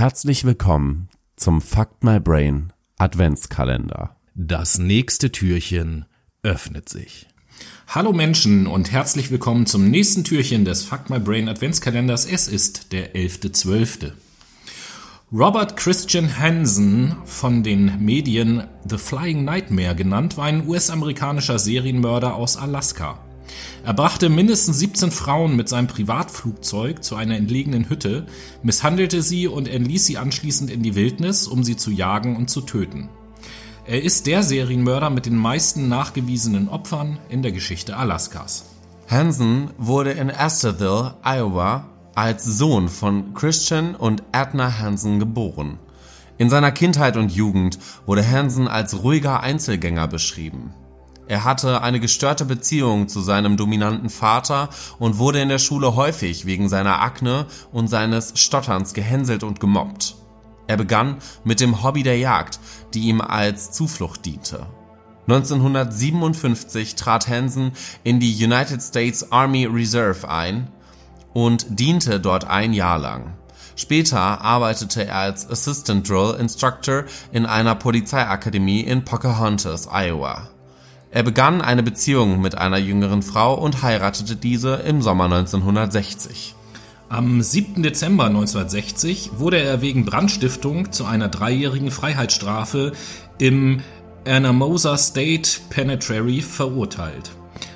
Herzlich willkommen zum Fuck My Brain Adventskalender. Das nächste Türchen öffnet sich. Hallo Menschen und herzlich willkommen zum nächsten Türchen des Fuck My Brain Adventskalenders. Es ist der 11.12. Robert Christian Hansen, von den Medien The Flying Nightmare genannt, war ein US-amerikanischer Serienmörder aus Alaska. Er brachte mindestens 17 Frauen mit seinem Privatflugzeug zu einer entlegenen Hütte, misshandelte sie und entließ sie anschließend in die Wildnis, um sie zu jagen und zu töten. Er ist der Serienmörder mit den meisten nachgewiesenen Opfern in der Geschichte Alaskas. Hansen wurde in Astorville, Iowa, als Sohn von Christian und Edna Hansen geboren. In seiner Kindheit und Jugend wurde Hansen als ruhiger Einzelgänger beschrieben. Er hatte eine gestörte Beziehung zu seinem dominanten Vater und wurde in der Schule häufig wegen seiner Akne und seines Stotterns gehänselt und gemobbt. Er begann mit dem Hobby der Jagd, die ihm als Zuflucht diente. 1957 trat Hansen in die United States Army Reserve ein und diente dort ein Jahr lang. Später arbeitete er als Assistant Drill Instructor in einer Polizeiakademie in Pocahontas, Iowa. Er begann eine Beziehung mit einer jüngeren Frau und heiratete diese im Sommer 1960. Am 7. Dezember 1960 wurde er wegen Brandstiftung zu einer dreijährigen Freiheitsstrafe im Anamosa State Penitentiary verurteilt.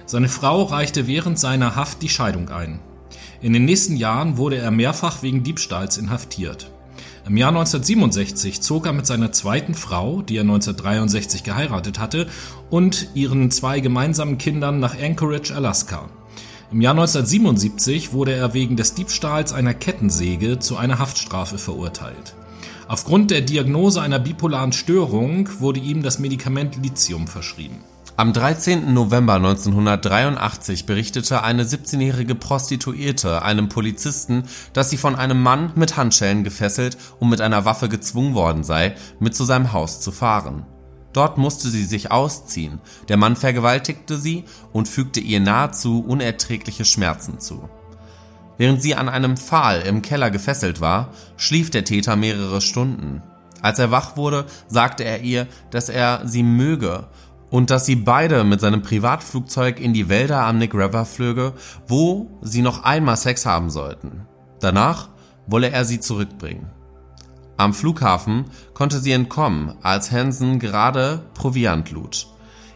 Seine Frau reichte während seiner Haft die Scheidung ein. In den nächsten Jahren wurde er mehrfach wegen Diebstahls inhaftiert. Im Jahr 1967 zog er mit seiner zweiten Frau, die er 1963 geheiratet hatte, und ihren zwei gemeinsamen Kindern nach Anchorage, Alaska. Im Jahr 1977 wurde er wegen des Diebstahls einer Kettensäge zu einer Haftstrafe verurteilt. Aufgrund der Diagnose einer bipolaren Störung wurde ihm das Medikament Lithium verschrieben. Am 13. November 1983 berichtete eine 17-jährige Prostituierte einem Polizisten, dass sie von einem Mann mit Handschellen gefesselt und mit einer Waffe gezwungen worden sei, mit zu seinem Haus zu fahren. Dort musste sie sich ausziehen, der Mann vergewaltigte sie und fügte ihr nahezu unerträgliche Schmerzen zu. Während sie an einem Pfahl im Keller gefesselt war, schlief der Täter mehrere Stunden. Als er wach wurde, sagte er ihr, dass er sie möge und dass sie beide mit seinem Privatflugzeug in die Wälder am Nick River flöge, wo sie noch einmal Sex haben sollten. Danach wolle er sie zurückbringen. Am Flughafen konnte sie entkommen, als Hansen gerade Proviant lud.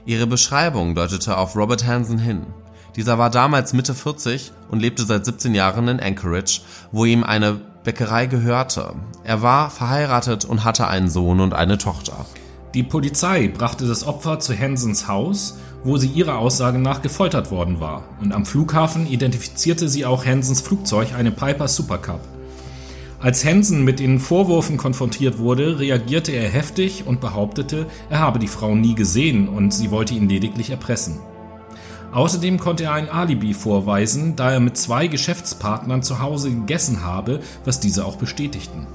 Ihre Beschreibung deutete auf Robert Hansen hin. Dieser war damals Mitte 40 und lebte seit 17 Jahren in Anchorage, wo ihm eine Bäckerei gehörte. Er war verheiratet und hatte einen Sohn und eine Tochter. Die Polizei brachte das Opfer zu Hansens Haus, wo sie ihrer Aussage nach gefoltert worden war, und am Flughafen identifizierte sie auch Hansens Flugzeug, eine Piper Super Cup. Als Hansen mit den Vorwürfen konfrontiert wurde, reagierte er heftig und behauptete, er habe die Frau nie gesehen und sie wollte ihn lediglich erpressen. Außerdem konnte er ein Alibi vorweisen, da er mit zwei Geschäftspartnern zu Hause gegessen habe, was diese auch bestätigten.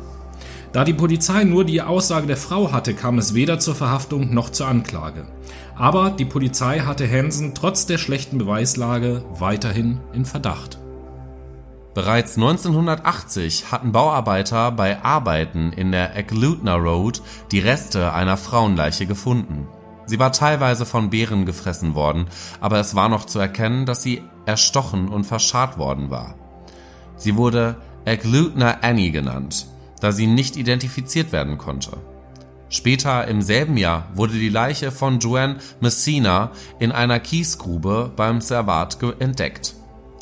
Da die Polizei nur die Aussage der Frau hatte, kam es weder zur Verhaftung noch zur Anklage. Aber die Polizei hatte Hansen trotz der schlechten Beweislage weiterhin in Verdacht. Bereits 1980 hatten Bauarbeiter bei Arbeiten in der Eglutner Road die Reste einer Frauenleiche gefunden. Sie war teilweise von Bären gefressen worden, aber es war noch zu erkennen, dass sie erstochen und verscharrt worden war. Sie wurde Eglutner Annie genannt da sie nicht identifiziert werden konnte. Später im selben Jahr wurde die Leiche von Joanne Messina in einer Kiesgrube beim Servat entdeckt.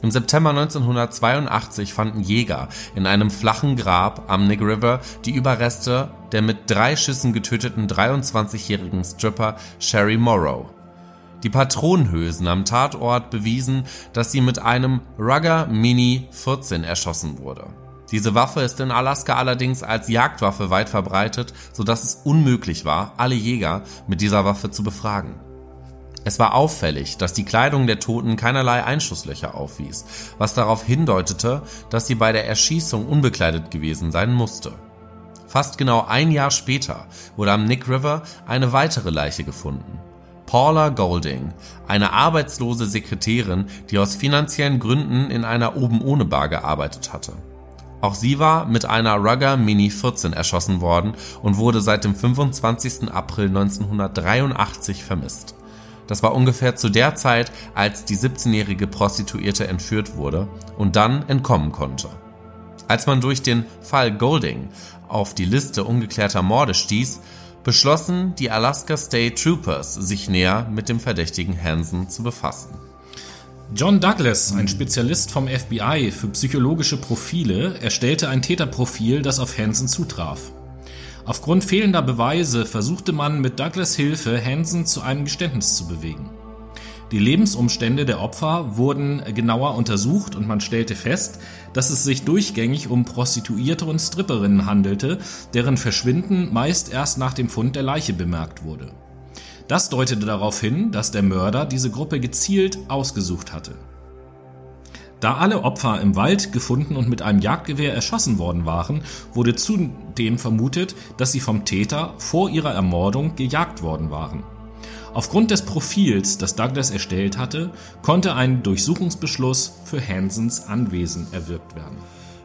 Im September 1982 fanden Jäger in einem flachen Grab am Nick River die Überreste der mit drei Schüssen getöteten 23-jährigen Stripper Sherry Morrow. Die Patronenhülsen am Tatort bewiesen, dass sie mit einem Rugger Mini 14 erschossen wurde. Diese Waffe ist in Alaska allerdings als Jagdwaffe weit verbreitet, so dass es unmöglich war, alle Jäger mit dieser Waffe zu befragen. Es war auffällig, dass die Kleidung der Toten keinerlei Einschusslöcher aufwies, was darauf hindeutete, dass sie bei der Erschießung unbekleidet gewesen sein musste. Fast genau ein Jahr später wurde am Nick River eine weitere Leiche gefunden. Paula Golding, eine arbeitslose Sekretärin, die aus finanziellen Gründen in einer oben ohne Bar gearbeitet hatte. Auch sie war mit einer Rugger Mini 14 erschossen worden und wurde seit dem 25. April 1983 vermisst. Das war ungefähr zu der Zeit, als die 17-jährige Prostituierte entführt wurde und dann entkommen konnte. Als man durch den Fall Golding auf die Liste ungeklärter Morde stieß, beschlossen die Alaska State Troopers, sich näher mit dem Verdächtigen Hansen zu befassen. John Douglas, ein Spezialist vom FBI für psychologische Profile, erstellte ein Täterprofil, das auf Hansen zutraf. Aufgrund fehlender Beweise versuchte man mit Douglas Hilfe Hansen zu einem Geständnis zu bewegen. Die Lebensumstände der Opfer wurden genauer untersucht und man stellte fest, dass es sich durchgängig um Prostituierte und Stripperinnen handelte, deren Verschwinden meist erst nach dem Fund der Leiche bemerkt wurde. Das deutete darauf hin, dass der Mörder diese Gruppe gezielt ausgesucht hatte. Da alle Opfer im Wald gefunden und mit einem Jagdgewehr erschossen worden waren, wurde zudem vermutet, dass sie vom Täter vor ihrer Ermordung gejagt worden waren. Aufgrund des Profils, das Douglas erstellt hatte, konnte ein Durchsuchungsbeschluss für Hansens Anwesen erwirkt werden.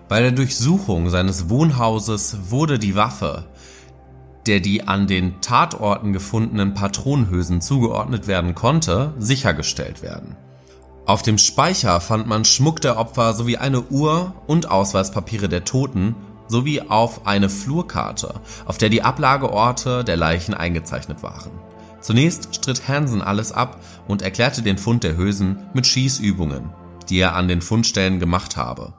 Bei der Durchsuchung seines Wohnhauses wurde die Waffe, der die an den Tatorten gefundenen Patronenhülsen zugeordnet werden konnte, sichergestellt werden. Auf dem Speicher fand man Schmuck der Opfer sowie eine Uhr und Ausweispapiere der Toten sowie auf eine Flurkarte, auf der die Ablageorte der Leichen eingezeichnet waren. Zunächst stritt Hansen alles ab und erklärte den Fund der Hülsen mit Schießübungen, die er an den Fundstellen gemacht habe.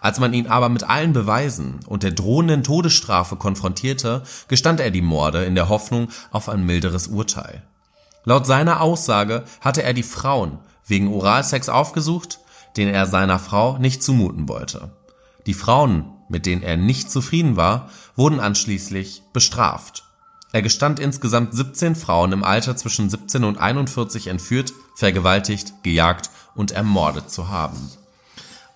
Als man ihn aber mit allen Beweisen und der drohenden Todesstrafe konfrontierte, gestand er die Morde in der Hoffnung auf ein milderes Urteil. Laut seiner Aussage hatte er die Frauen wegen Oralsex aufgesucht, den er seiner Frau nicht zumuten wollte. Die Frauen, mit denen er nicht zufrieden war, wurden anschließend bestraft. Er gestand insgesamt 17 Frauen im Alter zwischen 17 und 41 entführt, vergewaltigt, gejagt und ermordet zu haben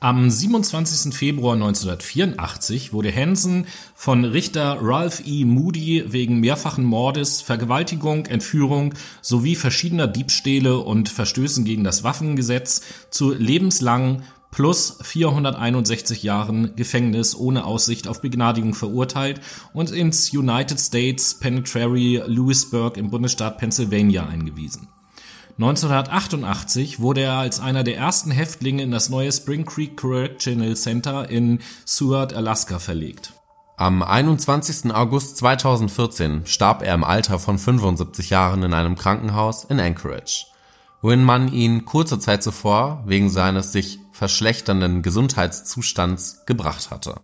am 27. Februar 1984 wurde Hansen von Richter Ralph E. Moody wegen mehrfachen Mordes, Vergewaltigung, Entführung sowie verschiedener Diebstähle und Verstößen gegen das Waffengesetz zu lebenslang plus 461 Jahren Gefängnis ohne Aussicht auf Begnadigung verurteilt und ins United States Penitentiary Lewisburg im Bundesstaat Pennsylvania eingewiesen 1988 wurde er als einer der ersten Häftlinge in das neue Spring Creek Correctional Center in Seward, Alaska verlegt. Am 21. August 2014 starb er im Alter von 75 Jahren in einem Krankenhaus in Anchorage, wohin man ihn kurze Zeit zuvor wegen seines sich verschlechternden Gesundheitszustands gebracht hatte